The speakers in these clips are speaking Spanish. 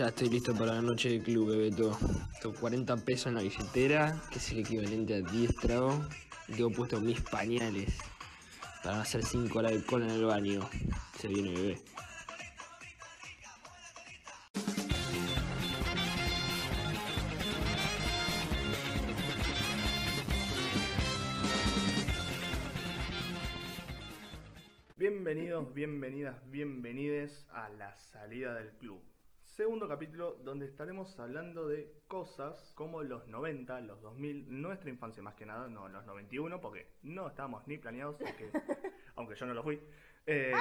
Ya estoy listo para la noche de club, Bebeto. Tengo 40 pesos en la billetera, que es el equivalente a 10 tragos. Y tengo puesto mis pañales para hacer 5 horas de cola en el baño. Se viene bebé. Bienvenidos, bienvenidas, bienvenides a la salida del club. Segundo capítulo donde estaremos hablando de cosas como los 90, los 2000, nuestra infancia más que nada, no los 91 porque no estábamos ni planeados, aunque, aunque yo no lo fui. Eh,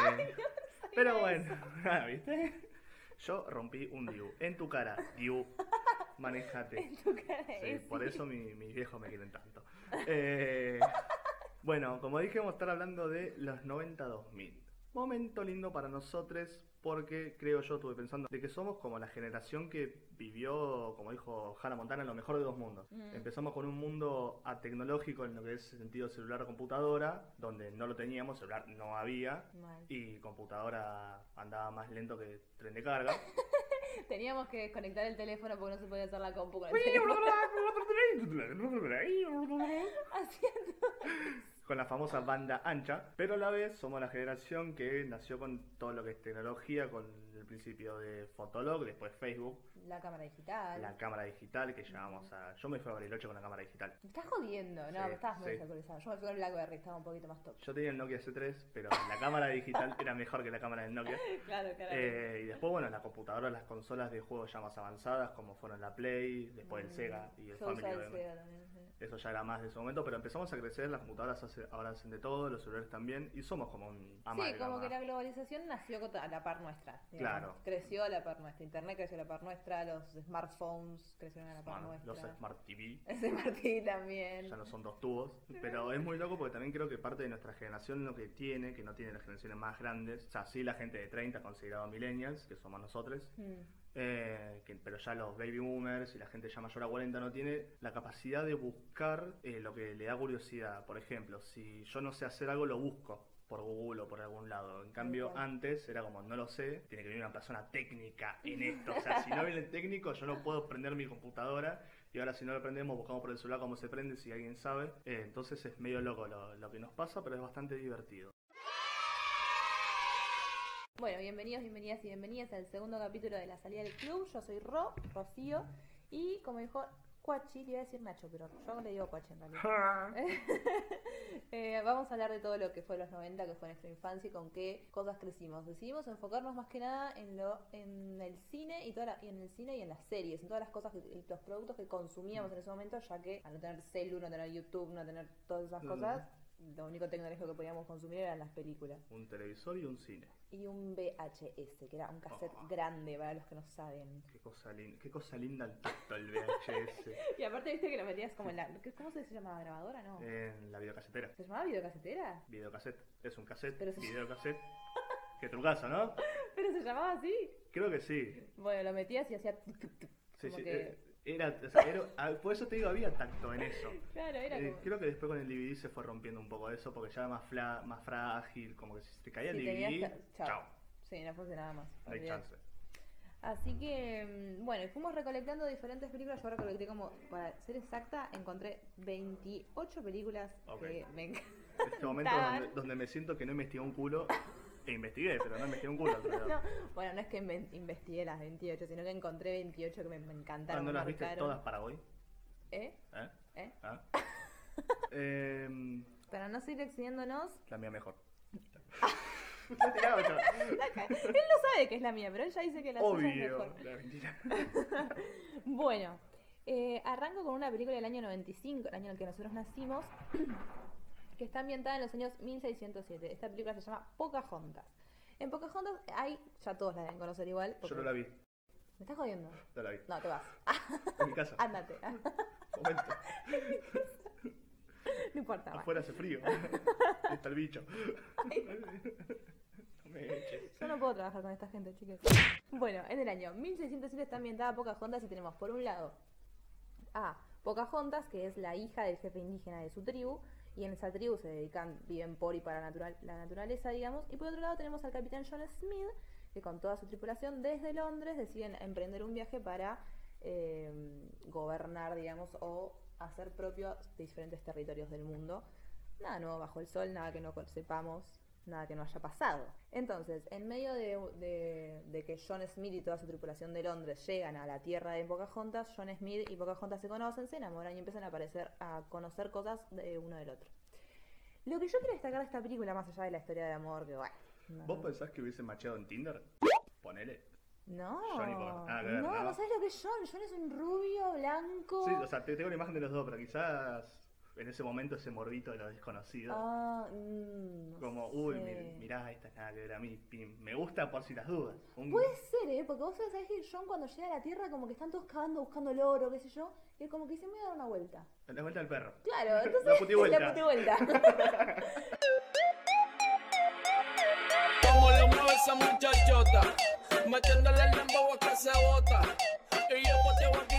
pero bueno, ah, ¿viste? Yo rompí un Diu. En tu cara, Diu, manejate. En tu cara, Sí, eh, por sí. eso mi- mis viejos me quieren tanto. Eh, bueno, como dije, vamos a estar hablando de los 90-2000. Momento lindo para nosotros porque creo yo, estuve pensando, de que somos como la generación que vivió, como dijo Hannah Montana, lo mejor de dos mundos. Mm. Empezamos con un mundo tecnológico en lo que es sentido celular-computadora, donde no lo teníamos, celular no había, Mal. y computadora andaba más lento que tren de carga. Teníamos que desconectar el teléfono porque no se podía hacer la compu con el teléfono. Haciendo. Con la famosa banda ancha, pero a la vez somos la generación que nació con todo lo que es tecnología, con el principio de Fotolog, después Facebook, La cámara digital. la cámara digital que llamamos a... Yo me fui a Bariloche con la cámara digital. Me estás jodiendo. No, Sí, estabas muy sí. desactualizado. Yo me fui con el Blackberry, estaba un poquito más top. Yo tenía el Nokia C3, pero la cámara digital era mejor que la cámara del Nokia. Claro, claro. Eh, y después, bueno, la computadora, las consolas de juegos ya más avanzadas, como fueron la Play, después el Mm. Sega y el Yo Family. el. Sega también, sí. Eso ya era más de ese momento, pero empezamos a crecer, las computadoras hace- ahora hacen de todo, los celulares también, y somos como un Sí, amalgama. como que la globalización nació a la par nuestra. digamos. Claro. Creció a la par nuestra. Internet creció a la par nuestra. Los smartphones crecieron a la par Bueno, los nuestra. Smart TV Ese Martí también. ya no son dos tubos, pero es muy loco porque también creo que parte de nuestra generación lo que tiene, que no tiene las generaciones más grandes, o sea, sí la gente de 30 considerado millennials, que somos nosotros, Mm. eh, que- pero ya los baby boomers y la gente ya mayor a 40 no tiene la capacidad de buscar eh, lo que le da curiosidad. Por ejemplo, si yo no sé hacer algo, lo busco por Google o por algún lado. En cambio, antes era como, no lo sé, tiene que venir una persona técnica en esto. O sea, si no viene el técnico, yo no puedo prender mi computadora. Y ahora si no lo prendemos, buscamos por el celular cómo se prende, si alguien sabe. Eh, entonces es medio loco lo, lo que nos pasa, pero es bastante divertido. Bueno, bienvenidos, bienvenidas y bienvenidas al segundo capítulo de la salida del club. Yo soy Ro, Rocío, y como dijo Cuachi, le iba a decir Nacho, pero yo le digo Cuachi en realidad. Eh, vamos a hablar de todo lo que fue los 90, que fue nuestra infancia y con qué cosas crecimos. Decidimos enfocarnos más que nada en lo en el cine y, toda la- y en el cine y en las series, en todas las cosas, que, y los productos que consumíamos en ese momento, ya que al no tener celu, no tener YouTube, no tener todas esas Mm. cosas, lo único tecnológico que podíamos consumir eran las películas. Un televisor y un cine. Y un VHS, que era un cassette Oh. grande para los que no saben. Qué cosa, lin- qué cosa linda el tacto, el VHS. Y aparte viste que lo metías como en la... ¿qué- ¿Cómo se llamaba? ¿Grabadora? No. en la videocasetera. ¿Se llamaba videocasetera? Videocassette. Es un cassette, Pero se- videocassette. Qué trucazo, ¿no? ¿Pero se llamaba así? Creo que sí. Bueno, lo metías y hacía... Sí, sí. que- eh, Era, o sea, era- por eso te digo, había tacto en eso. Claro, era Eh, creo que después con el DVD se fue rompiendo un poco eso porque ya era más, fla- más frágil, como que si se te caía Si el DVD, chao. chao, Sí, no funcionaba más. no hay chance. Así que, mm, bueno, fuimos recolectando diferentes películas. Yo recolecté como, para ser exacta, encontré 28 películas que me encantan. En este momento donde, donde me siento que no investigué un culo, investigué, pero no investigué un culo. No, bueno, no es que investigué las 28, sino que encontré 28 que me, me encantaron. ¿No las viste todas para hoy? ¿Eh? ¿Eh? ¿Eh? ¿Ah? Em, Para no seguir excediéndonos, la mía mejor. Él no sabe que es la mía, pero él ya dice que la suya es Obvio. mejor. La mentira. Bueno, eh, arranco con una película del año 95, el año en el que nosotros nacimos, que está ambientada en los años 1607. Esta película se llama Pocahontas. En Pocahontas hay, ya todos la deben conocer igual. Yo no la vi, ¿Me estás jodiendo? no la vi. No, te vas. En mi casa. Ándate. Momento. No importa. Afuera hace frío. Está el bicho. Yo no puedo trabajar con esta gente, chicos. Bueno, en el año 1607 está ambientada Pocahontas y tenemos por un lado a Pocahontas, que es la hija del jefe indígena de su tribu, y en esa tribu se dedican, viven por y para natural- la naturaleza, digamos. Y por otro lado tenemos al capitán John Smith, que con toda su tripulación desde Londres deciden emprender un viaje para eh, gobernar, digamos, o hacer propio diferentes territorios del mundo. Nada nuevo bajo el sol, nada que no sepamos, nada que no haya pasado. Entonces, en medio de, de- de que John Smith y toda su tripulación de Londres llegan a la tierra de Pocahontas, John Smith y Pocahontas se conocen, se enamoran y empiezan a aparecer, a conocer cosas de uno del otro. Lo que yo quiero destacar de esta película, más allá de la historia de amor, que bueno. no- ¿Vos pensás que hubiese macheado en Tinder? Ponele. No. Nada que ver, no, ¿no? no sabes lo que es John. John es un rubio, blanco. Sí, o sea, te tengo una imagen de los dos, pero quizás en ese momento ese morbito de lo desconocido. Ah, mm, no Como, uy, sé. mir- mirá, esta es nada que ver a mí. pim, Me gusta por si las dudas. Un- Puede ser, ¿eh? Porque vos sabés que John cuando llega a la Tierra como que están todos cavando buscando el oro, qué sé yo, y él como que dice, me voy a dar una vuelta. La vuelta al perro. Claro, entonces... La putivuelta. La putivuelta. Como lo mueve esa muchachota, metiéndole el dembow a que se bota. Y yo poteo aquí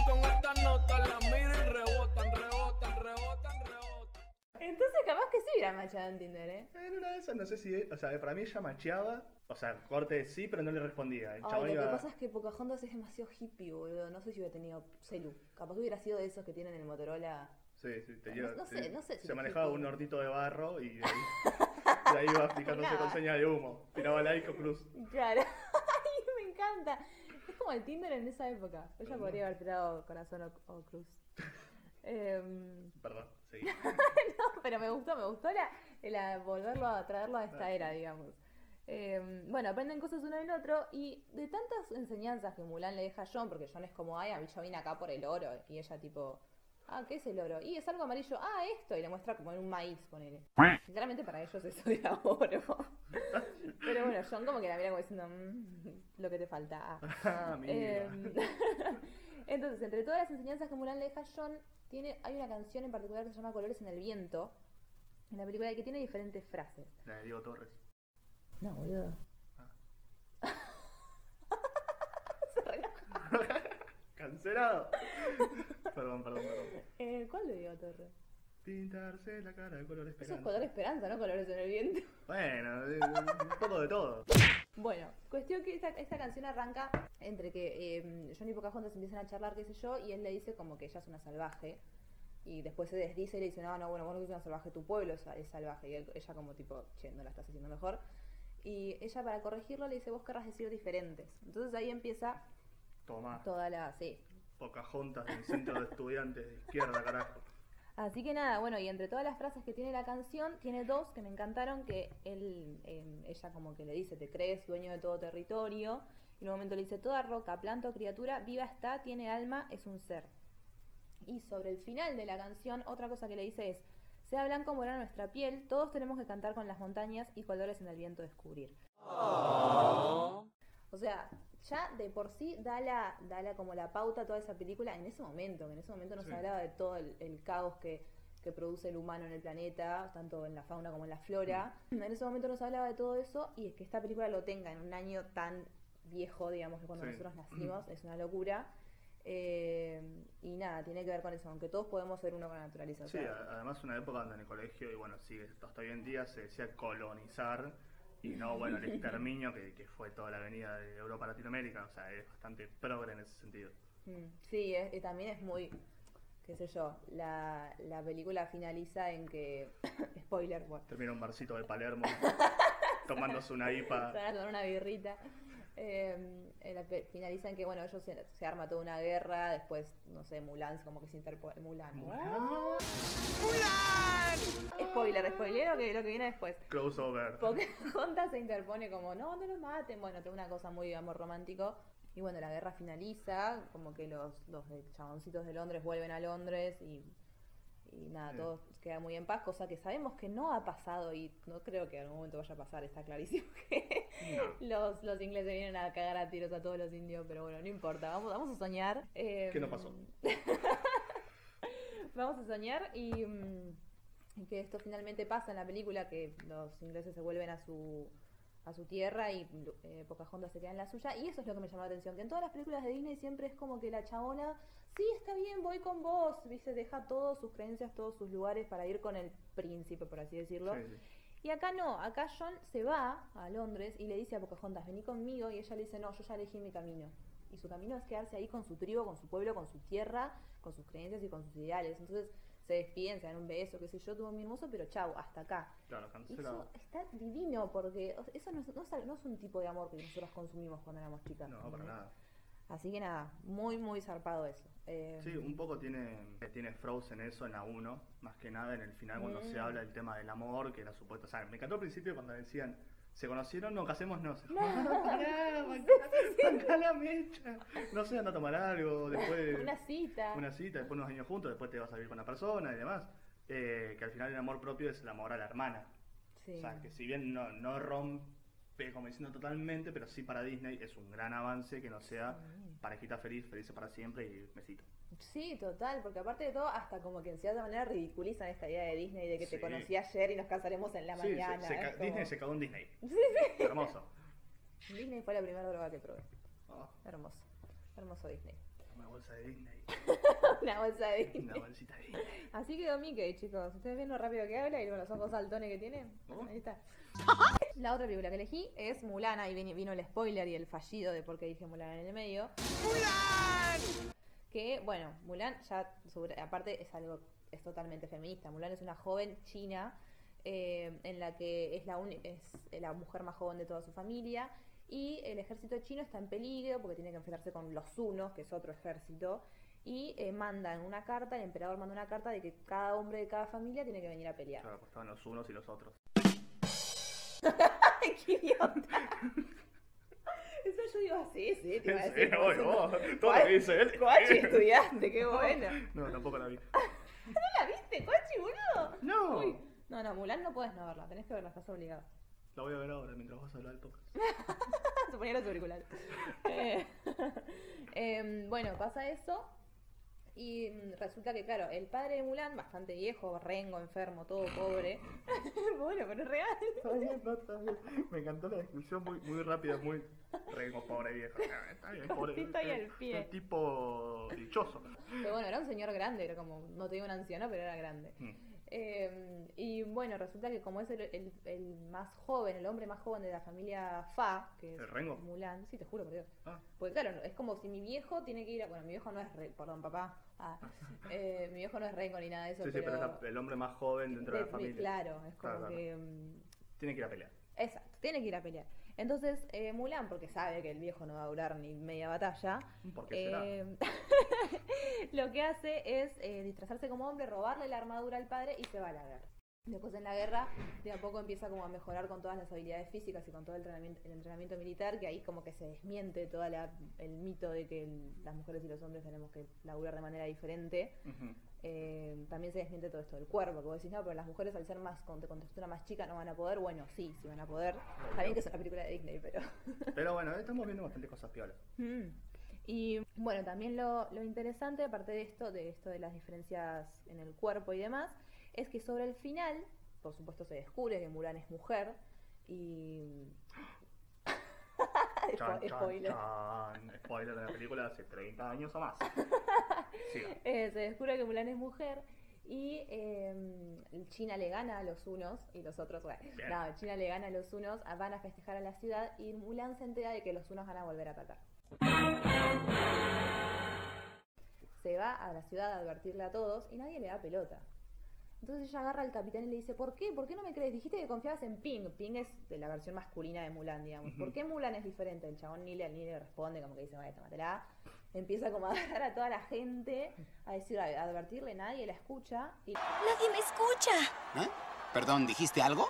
entonces capaz que sí hubiera machado en Tinder, ¿eh? En una de esas, no sé si. O sea, para mí ella macheaba. O sea, corte sí, pero no le respondía. El Ay, lo que pasa es que Pocahontas es demasiado hippie, boludo. No sé si hubiera tenido celu. Capaz que hubiera sido de esos que tienen el Motorola. Sí, sí, te No- lleva- no sé, no sé si Se manejaba un hornito de barro y de ahí, de ahí iba picándose con señal de humo. Tiraba like o cruz. Claro. Ay, me encanta. Es como el Tinder en esa época. Ella podría haber tirado corazón o, o cruz. Em, Perdón, sí. no, pero me gustó, me gustó la, la volverlo a traerlo a esta era, digamos. Em, bueno, aprenden cosas uno del otro y de tantas enseñanzas que Mulan le deja a John, porque John es como, ay, a mí yo vine acá por el oro, y ella tipo, ah, ¿qué es el oro? Y es algo amarillo, ah, esto, y le muestra como en un maíz, ponele. Claramente para ellos eso era oro. Pero bueno, John como que la mira como diciendo, "Mm, lo que te falta. ah". Mira. Em, Entonces, entre todas las enseñanzas que Mulan le deja a John, tiene, hay una canción en particular que se llama Colores en el Viento, en la película que tiene diferentes frases. La de Diego Torres. No, boludo. Cancelado. perdón, perdón, perdón. Eh, ¿Cuál le digo Torre? Pintarse la cara de color Eso es esperanza. color esperanza, no colores en el viento. Bueno, un poco de todo. Bueno, cuestión que esta, esta canción arranca entre que eh, John y Pocahontas empiezan a charlar, qué sé yo, y él le dice como que ella es una salvaje. Y después se desdice y le dice, no, no, bueno, vos no sos una salvaje, tu pueblo es, es salvaje. Y él- ella como tipo, che, no la estás haciendo mejor. Y ella para corregirlo le dice, vos querrás decir diferentes. Entonces ahí empieza Toma. toda la... Sí. Pocahontas del centro de estudiantes de izquierda, carajo. Así que nada, bueno, y entre todas las frases que tiene la canción, tiene dos que me encantaron, que él, eh, ella como que le dice, te crees dueño de todo territorio, y en un momento le dice, toda roca, planta o criatura, viva está, tiene alma, es un ser. Y sobre el final de la canción, otra cosa que le dice es, sea blanco o morena nuestra piel, todos tenemos que cantar con las montañas y colores en el viento descubrir. O sea, ya de por sí da la, da la como la pauta toda esa película en ese momento, que en ese momento no Sí. se hablaba de todo el, el caos que, que produce el humano en el planeta, tanto en la fauna como en la flora. En ese momento no se hablaba de todo eso y es que esta película lo tenga en un año tan viejo, digamos, que cuando Sí. nosotros nacimos, es una locura. Eh, y nada, tiene que ver con eso, aunque todos podemos ser uno con la naturaleza. o Sí, sea, a- además una época donde en el colegio, y bueno, sigue hasta hoy en día, se decía colonizar y no, bueno, el exterminio que, que fue toda la avenida de Europa a Latinoamérica, o sea, es bastante progre en ese sentido. Mm, Sí, es- y también es muy, qué sé yo, la, la película finaliza en que, spoiler, bueno, Termina un barcito de Palermo tomándose una IPA. van a tomar una birrita. Eh, en la pe- finaliza en que, bueno, ellos se, se arma toda una guerra, después, no sé, Mulan como que se interpone, Mulan. Spoiler, spoiler lo que, lo que viene después. Crossover. Pocahontas se interpone como, no, no lo maten. Bueno, tengo una cosa muy amor romántico. Y bueno, la guerra finaliza, como que los, los chaboncitos de Londres vuelven a Londres y, y nada, Sí. todo queda muy en paz, cosa que sabemos que no ha pasado y no creo que en algún momento vaya a pasar, está clarísimo que No. los, los ingleses vienen a cagar a tiros a todos los indios, pero bueno, no importa, vamos, vamos a soñar. Eh, ¿Qué no pasó? vamos a soñar y, mm, y que esto finalmente pasa en la película, que los ingleses se vuelven a su a su tierra y eh, Pocahontas se queda en la suya y eso es lo que me llamó la atención, que en todas las películas de Disney siempre es como que la chabona, sí, está bien, voy con vos, viste, deja todos sus creencias, todos sus lugares para ir con el príncipe, por así decirlo. Sí, sí. Y acá no, acá John se va a Londres y le dice a Pocahontas, vení conmigo, y ella le dice, no, yo ya elegí mi camino. Y su camino es quedarse ahí con su tribu, con su pueblo, con su tierra, con sus creencias y con sus ideales. Entonces se despiden, se dan un beso, qué sé yo, tuvo muy hermoso, pero chau, hasta acá. Claro, cancelado. eso está divino porque eso no es, no es- no es un tipo de amor que nosotros consumimos cuando éramos chicas. No, para nada. Así que nada, muy, muy zarpado eso. Eh, Sí, un poco tiene, tiene Frozen eso en la 1, más que nada en el final cuando se Mm. habla del tema del amor, que era supuesto, o sea, me encantó al principio cuando decían, ¿se conocieron? No, casémonos. No, pará, bancá, bancá la mecha. No sé, anda a tomar algo, después Una cita. una cita, después unos años juntos, después te vas a vivir con la persona y demás. Eh, que al final el amor propio es el amor a la hermana. Sí. O sea, que si bien no, no rompe como diciendo totalmente, pero sí para Disney es un gran avance que no sea Sí. parejita feliz, felices para siempre y besito. Sí, total, porque aparte de todo, hasta como que en cierta manera ridiculizan esta idea de Disney de que te conocí ayer y nos casaremos en la Sí, mañana. se como- Disney se cagó en Disney. Sí, sí. Hermoso. Disney fue la primera droga que probé. Oh, Hermoso. Hermoso Disney. una bolsa de Disney. Una bolsa de Disney. Una bolsita de Disney. Así quedó Mickey, chicos. ¿Ustedes ven lo rápido que habla y con los ojos saltones que tiene? Ahí está. La otra película que elegí es Mulan. Ahí vino el spoiler y el fallido de por qué dije Mulan en el medio. Que, bueno, Mulan ya, sobre- aparte es algo, es totalmente feminista. Mulan es una joven china eh, en la que es la, uni- es la mujer más joven de toda su familia y el ejército chino está en peligro porque tiene que enfrentarse con los hunos, que es otro ejército, y eh, mandan una carta, el emperador manda una carta de que cada hombre de cada familia tiene que venir a pelear. Claro, pues estaban los unos y los otros. ¡Ay, qué idiota! Eso yo digo así, sí, te iba a decir. vos, todo lo que dice él. Cuachi, estudiaste, qué bueno. No, tampoco la vi. ¿No la viste, Cuachi, boludo? No. Uy. No, no, Mulan no puedes no verla, tenés que verla, estás obligado. La voy a ver ahora mientras vas a hablar del podcast. Se ponía los auriculares. Eh, em, bueno, pasa eso. Y resulta que, claro, el padre de Mulan, bastante viejo, rengo, enfermo, todo pobre. bueno, pero es real. Está bien, no, está bien. Me encantó la descripción muy, muy rápida, muy rengo, pobre viejo. Ah, Está bien, pobre. Al Un tipo dichoso. Pero bueno, era un señor grande, era como, no te digo un anciano, pero era grande. Mm. Eh, y bueno, resulta que como es el, el- el más joven, el hombre más joven de la familia Fa, que es ¿El Rengo? Mulan, sí, te juro por Dios. Ah, Porque claro, es como si mi viejo tiene que ir a... Bueno, mi viejo no es re, perdón, papá. Ah, eh, mi viejo no es rengo ni nada de eso, sí, sí, pero es la- el hombre más joven dentro de, de- la familia. Claro, es como Claro, que... mm, Tiene que ir a pelear. Exacto, tiene que ir a pelear. Entonces, eh, Mulan, porque sabe que el viejo no va a durar ni media batalla, eh, lo que hace es eh, disfrazarse como hombre, robarle la armadura al padre y se va a la guerra. Después en la guerra, de a poco empieza como a mejorar con todas las habilidades físicas y con todo el entrenamiento, el entrenamiento militar, que ahí como que se desmiente todo el mito de que el- las mujeres y los hombres tenemos que laburar de manera diferente. Ujú. Eh, también se desmiente todo esto del cuerpo, que vos decís, no, pero las mujeres al ser más con, con textura más chica no van a poder. Bueno, sí, sí van a poder. Está bien que es una película de Disney, pero... Pero bueno, estamos viendo bastante cosas piolas. Mm. Y bueno, también lo, lo interesante, aparte de esto, de esto de las diferencias en el cuerpo y demás, es que sobre el final, por supuesto se descubre que Mulan es mujer y... Chan, Spoiler. chan. Spoiler de la película de hace 30 años o más. Eh, se descubre que Mulan es mujer y eh, China le gana a los unos y los otros, bueno, no, China le gana a los unos, a- van a festejar a la ciudad y Mulan se entera de que los unos van a volver a atacar. Se va a la ciudad a advertirle a todos y nadie le da pelota. Entonces ella agarra al capitán y le dice, ¿por qué? ¿Por qué no me crees? Dijiste que confiabas en Ping. Ping es de la versión masculina de Mulan, digamos. ¿Por qué Mulan es diferente? El chabón ni le, ni le responde, como que dice, vaya, tómatela. Empieza como a agarrar a toda la gente, a decir, a a advertirle, nadie la escucha. Y Nadie me escucha. ¿Eh? Perdón, ¿dijiste algo?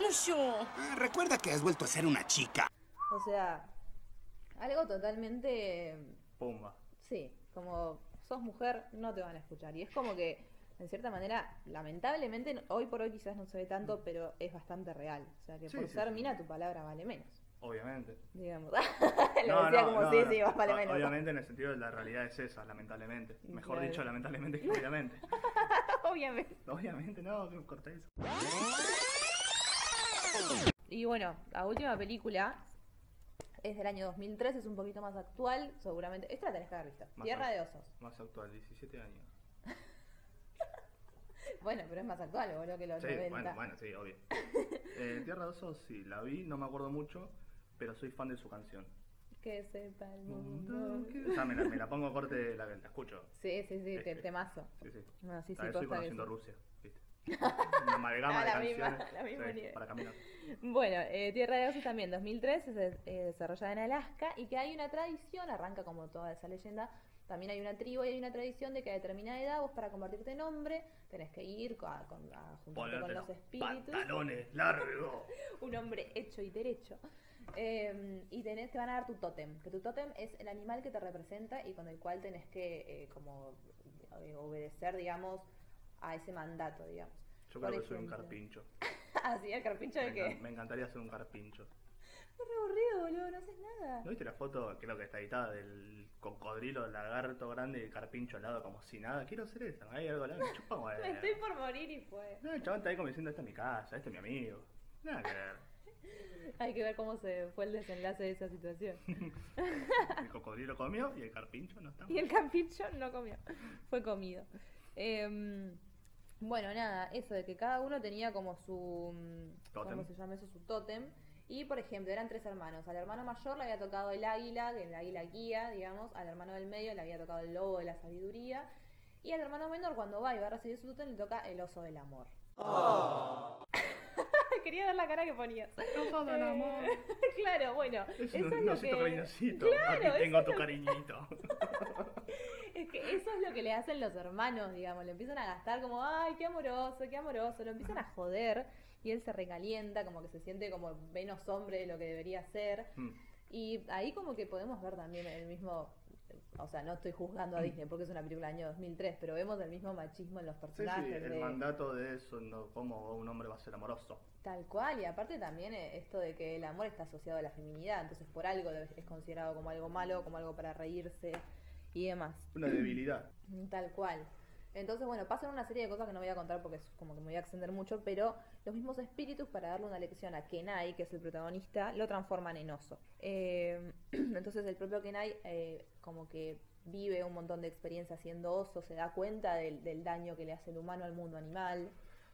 No yo. Ah, recuerda que has vuelto a ser una chica. O sea, algo totalmente, Pumba. sí, como sos mujer, no te van a escuchar. Y es como que, en cierta manera, lamentablemente, hoy por hoy quizás no se ve tanto, pero es bastante real. O sea, que Sí, por sí, ser sí. mina, tu palabra vale menos, Obviamente. digamos. Lo decía como, sí, sí, más vale menos. Obviamente en el sentido de la realidad es esa, lamentablemente. Mejor Claro. dicho, lamentablemente que obviamente. Obviamente. obviamente, no, que corté eso. Y bueno, la última película es del año 2003, es un poquito más actual, seguramente. Esta la tenés que haber visto. Tierra de Osos. Más actual, 17 años. Bueno, pero es más actual, boludo, que los Sí, 90. bueno, bueno, sí, obvio. Eh, Tierra de Osos sí, la vi, no me acuerdo mucho, pero soy fan de su canción. Que sepa el mundo. O sea, me la, me la pongo corte, la, la escucho. Sí, sí, sí, te, temazo. Sí, sí. No, sí, sí, A estoy que conociendo. Rusia, ¿viste? Una amalgama Ah, de la misma- canciones la misma sí, para caminar. Bueno, eh, Tierra de Osos también, 2003, es eh, desarrollada en Alaska y que hay una tradición, arranca como toda esa leyenda, también hay una tribu y hay una tradición de que a determinada edad vos para convertirte en hombre tenés que ir a, con- a juntarte Ponerte con los espíritus, pantalones largos. un hombre hecho y derecho. Eh, y tenés, te van a dar tu tótem, que tu tótem es el animal que te representa y con el cual tenés que eh, como eh, obedecer, digamos, a ese mandato, digamos. Yo Por creo que soy un carpincho. Así, el carpincho Me, de que... encan- me encantaría ser un carpincho. Es re aburrido, boludo, no haces nada. ¿No viste la foto, creo que está editada, del cocodrilo, lagarto grande y el carpincho al lado como si nada? Quiero ser esa, hay algo al lado, me chupa. Me estoy por morir y fue. No, el chabón está ahí como diciendo, esta es mi casa, este es mi amigo. Nada que ver. Hay que ver cómo se fue el desenlace de esa situación. El cocodrilo comió y el carpincho no está. Y el carpincho no comió, fue comido. Em, bueno, nada, eso de que cada uno tenía como su. mm, ¿Cómo se llama eso? Su tótem. Y por ejemplo, eran tres hermanos. Al hermano mayor le había tocado el águila, que el águila guía, digamos. Al hermano del medio le había tocado el lobo de la sabiduría. Y al hermano menor, cuando va y va a recibir su tótem, le toca el oso del amor. Quería ver la cara que ponías. Oso del Eh, amor. claro, bueno. Es eso un es lo osito que... cariñosito. Claro, Aquí tengo tu es lo- cariñito. Es que eso es lo que le hacen los hermanos, digamos. Le empiezan a gastar como, ay, qué amoroso, qué amoroso. Lo empiezan a joder y él se recalienta, como que se siente como menos hombre de lo que debería ser. Mm. Y ahí como que podemos ver también el mismo, o sea, no estoy juzgando a Disney porque es una película del año 2003, pero vemos el mismo machismo en los Sí, personajes. sí, el de- mandato de eso, no, cómo un hombre va a ser amoroso. Tal cual, y aparte también eh, esto de que el amor está asociado a la feminidad, entonces por algo es considerado como algo malo, como algo para reírse y demás. Una debilidad. Tal cual. Entonces, bueno, pasan una serie de cosas que no voy a contar porque es como que me voy a extender mucho, pero los mismos espíritus, para darle una lección a Kenai, que es el protagonista, lo transforman en oso. Eh, entonces, el propio Kenai, eh, como que vive un montón de experiencias siendo oso, se da cuenta del, del daño que le hace el humano al mundo animal,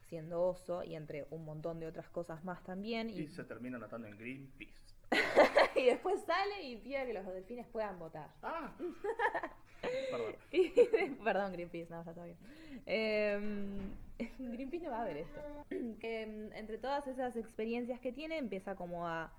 siendo oso, y entre un montón de otras cosas más también. Y Y, se termina notando en Greenpeace. y después sale y pide que los delfines puedan votar. ¡Ah! Perdón. Y- Perdón, Greenpeace, no, ya está bien. Eh, Greenpeace no va a ver esto. Que mm, entre todas esas experiencias que tiene, empieza como a,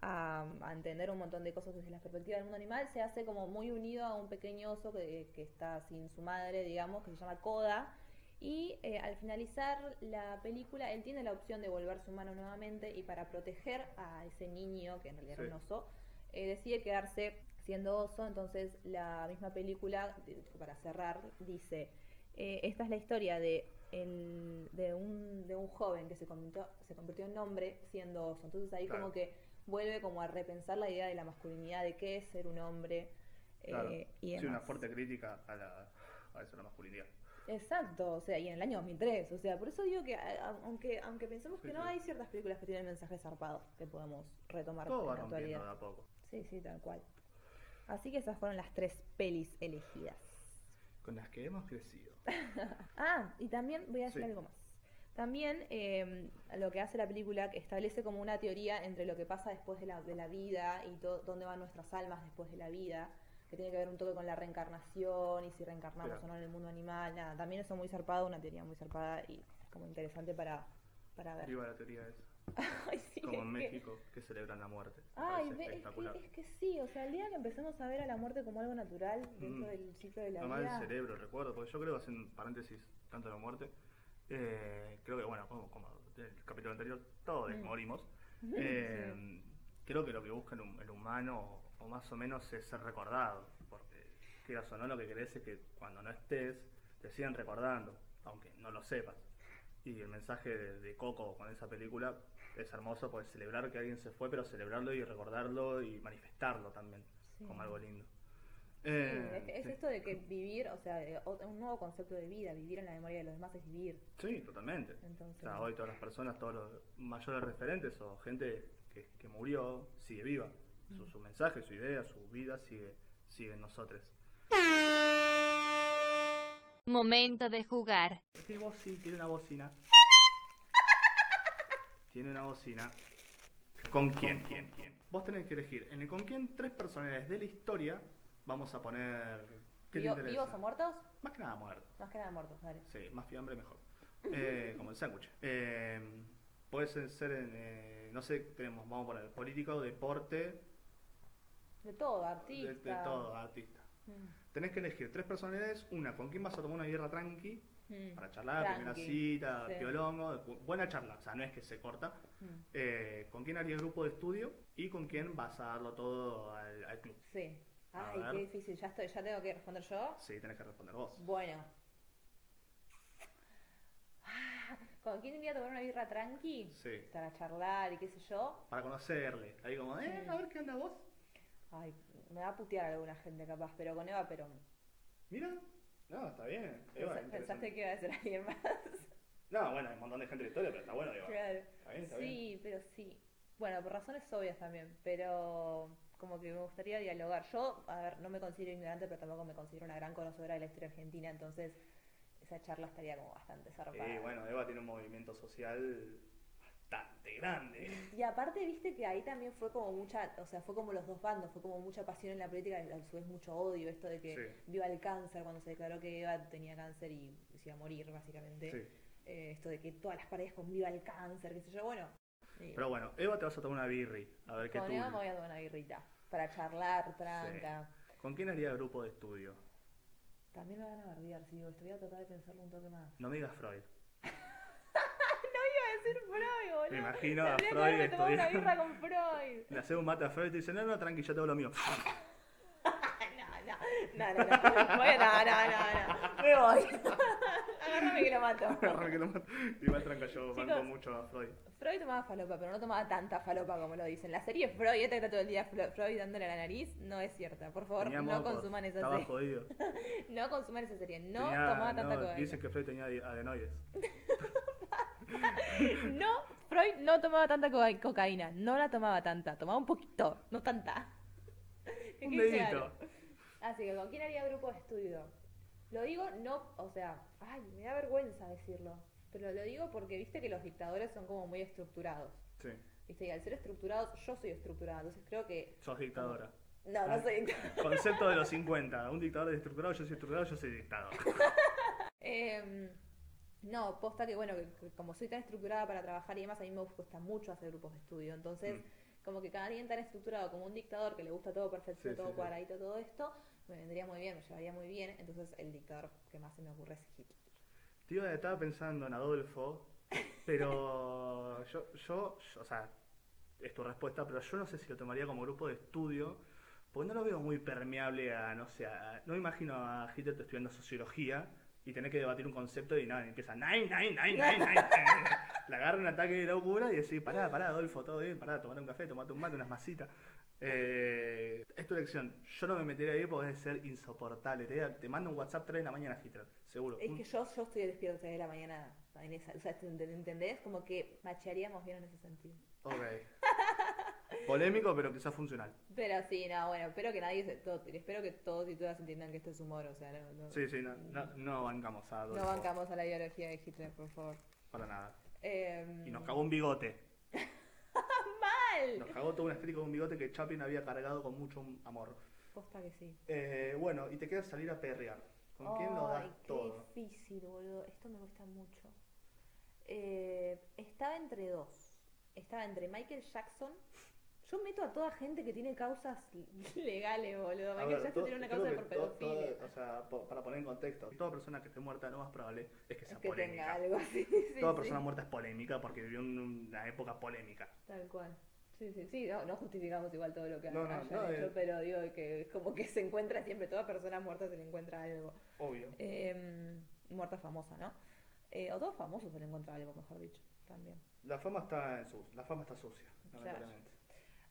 a, a entender un montón de cosas desde la perspectiva del mundo animal. Se hace como muy unido a un pequeño oso que, que está sin su madre, digamos, que se llama Koda. Y eh, al finalizar la película, él tiene la opción de volverse humano nuevamente y para proteger a ese niño, que en realidad era Sí. un oso, eh, decide quedarse siendo oso. Entonces la misma película, para cerrar, dice, eh, esta es la historia de, el- de, un, de un joven que se convirtió, se convirtió en hombre siendo oso. Entonces ahí Claro. como que vuelve como a repensar la idea de la masculinidad, de qué es ser un hombre. eh, y sí, una fuerte crítica a, la, a eso, la masculinidad. Exacto, o sea, y en el año 2003, o sea, por eso digo que aunque aunque pensemos que no sí. hay ciertas películas que tienen mensajes zarpados que podemos retomar Todo en va la actualidad. de a poco. Sí, sí, tal cual. Así que esas fueron las tres pelis elegidas. Con las que hemos crecido. Ah, y también voy a decir Sí. algo más. También eh, lo que hace la película que establece como una teoría entre lo que pasa después de la, de la vida y dónde van nuestras almas después de la vida, que tiene que ver un toque con la reencarnación y si reencarnamos o no en el mundo animal. Nada, también eso muy zarpado, una teoría muy zarpada y como interesante para, para ver. La teoría esa. Ay, sí, Como en que- México, que celebran la muerte. Ay, ve- es que, es que sí, o sea, el día que empecemos a ver a la muerte como algo natural dentro Mm. del ciclo de la el vida. cerebro, recuerdo, porque yo creo, haciendo paréntesis, tanto la muerte, eh, creo que, bueno, como, como en el capítulo anterior, todos Mm. morimos. Eh, Creo que lo que busca el, hum- el humano, o más o menos, es ser recordado. Porque, quieras o no, lo que querés es que cuando no estés, te sigan recordando, aunque no lo sepas. Y el mensaje de, de Coco con esa película es hermoso, porque celebrar que alguien se fue, pero celebrarlo y recordarlo y manifestarlo también, Sí. como algo lindo. Sí, Eh, es, es sí. esto de que vivir, o sea, un nuevo concepto de vida, vivir en la memoria de los demás es vivir. Sí, totalmente. Entonces, O sea, hoy todas las personas, todos los mayores referentes o gente que, que murió, sigue viva. Su, su mensaje, su idea, su vida sigue, sigue en nosotros. Momento de jugar. Tiene voz, sí, tiene una bocina. Tiene una bocina. ¿Con quién? ¿Quién? ¿Quién? Vos tenés que elegir en el con quién tres personajes de la historia vamos a poner. ¿Qué te Vivo- interesa? ¿Vivos o muertos? Más que nada muerto. Más que nada muertos, dale. Sí, más fiambre mejor. Eh, como el sándwich. Eh, puede ser en, eh, no sé, tenemos, vamos a poner político, deporte, De todo, de, artista. de todo, artista. Mm, Tenés que elegir tres personalidades, una con quién vas a tomar una guerra tranqui, mm, para charlar, Tranqui, primera cita, sí. piolongo, buena charla, o sea, no es que se corta. mm. Eh, con quién harías grupo de estudio y con quién vas a darlo todo al, al club. Sí. Ay, qué difícil. Ya estoy, ya tengo que responder yo. Sí, tenés que responder vos. Bueno. Ah, ¿Con quién iría a tomar una birra tranqui? Sí. Para charlar y qué sé yo. Para conocerle. Ahí como, eh, Sí. a ver qué anda vos. Ay, me va a putear alguna gente capaz, pero con Eva Perón. Mira. No, está bien. Eva. Pensaste que iba a ser alguien más. No, bueno, hay un montón de gente de historia, pero está bueno, Eva. Claro. Está bien, está sí, pero sí. Bueno, por razones obvias también, pero como que me gustaría dialogar. Yo, a ver, no me considero ignorante, pero tampoco me considero una gran conocedora de la historia argentina, entonces esa charla estaría como bastante zarpada. Y bueno, Eva tiene un movimiento social bastante grande. Y aparte, viste que ahí también fue como mucha, o sea, fue como los dos bandos, fue como mucha pasión en la política y a su vez mucho odio, esto de que Sí. viva el cáncer cuando se declaró que Eva tenía cáncer y se iba a morir, básicamente. Sí. Eh, esto de que todas las paredes con viva el cáncer, qué sé yo, bueno. Pero bueno, Eva te vas a tomar una birri. A ver qué con tú. Eva me voy a tomar una birrita para charlar, tranca. ¿Con quién haría grupo de estudio? También me van a bardear, si digo, esto voy a tratar de pensarlo un toque más. No me digas Freud. No decir Freud, boludo. Me imagino a que Freud tomado una birra con Freud. Le hace un mate a Freud y te dice, no, no, tranqui, yo tengo lo mío. No, no, no, no, no, Voy a- no, no, no, no, me voy. Agárrame que lo mato. Agarra que lo mato. Igual tranca, yo banco mucho a Freud. Freud tomaba falopa, pero no tomaba tanta falopa como lo dicen. La serie Freud, esta que está todo el día Freud dándole a la nariz, no es cierta. Por favor, Tenía no mocos, consuman esa serie. jodido. No consuman esa serie. No Tenía- tomaba tanta no. Dicen que Freud tenía adenoides. No, Freud no tomaba tanta coca- cocaína. No la tomaba tanta. Tomaba un poquito, no tanta. Un dedito. Así que, ¿con quién haría grupo de estudio? Lo digo no, o sea, ay, me da vergüenza decirlo. Pero lo digo porque viste que los dictadores son como muy estructurados. Sí. Viste, y al ser estructurados, yo soy estructurada. Entonces creo que. Sos dictadora. No, Ah. no soy dictadora. Concepto de los 50. Un dictador es estructurado, yo soy estructurado, yo soy dictador. Em, no, posta que bueno, que, que como soy tan estructurada para trabajar y demás, a mí me cuesta mucho hacer grupos de estudio. Entonces, Mm. como que cada alguien tan estructurado como un dictador que le gusta todo perfecto, Sí, todo sí, sí. cuadradito, todo esto, me vendría muy bien, me llevaría muy bien. Entonces, el dictador que más se me ocurre es Hitler. Tío, estaba pensando en Adolfo, pero yo, yo, yo- o sea, es tu respuesta, pero yo no sé si lo tomaría como grupo de estudio, porque no lo veo muy permeable a, no sé, a- no imagino a Hitler estudiando sociología y tener que debatir un concepto y nada, y empieza, nine, nine, nine, nine, nine, le agarra un ataque de locura y decir, pará, pará, Adolfo, todo bien, pará, tomate un café, tomate un mate, unas masitas. Eh, es tu elección. Yo no me metería ahí porque debe ser insoportable. Te, te mando un WhatsApp 3 de la mañana, Hitler, seguro. Es que yo, yo estoy las seis de la mañana en esa, o sea, ¿ent- ¿entendés? Como que machearíamos bien en ese sentido. Ok. Polémico, pero quizás funcional. Pero sí, no, bueno, espero que nadie se... espero que todos y todas entiendan que esto es humor, o sea, no, no, Sí, sí, no, no, no bancamos a Adolfo. no bancamos a la ideología de Hitler, por favor. Para nada. Em, Y nos cagó un bigote. ¡Mal! Nos cagó todo un estético de un bigote que Chaplin había cargado con mucho amor. Posta que sí. Eh, bueno, y te queda salir a perrear. ¿Con quién lo das qué todo? difícil, boludo. Esto me cuesta mucho. Eh, estaba entre dos. Estaba entre Michael Jackson. Yo meto a toda gente que tiene causas legales, boludo. Michael Jackson tiene una causa que por pedofilia. o sea, po- para poner en contexto, toda persona que esté muerta lo más probable es que sea Es que polémica. tenga algo así. sí, toda sí. persona muerta es polémica porque vivió en una época polémica. Tal cual. Sí, sí, sí. No, no justificamos igual todo lo que No, hayan no, hecho, eh. pero digo que es como que se encuentra siempre, toda persona muerta se le encuentra algo. Obvio. Eh, muerta famosa, ¿no? Eh, o todos famosos se le encuentra algo, mejor dicho, también. La fama está en su- la fama está sucia, lamentablemente.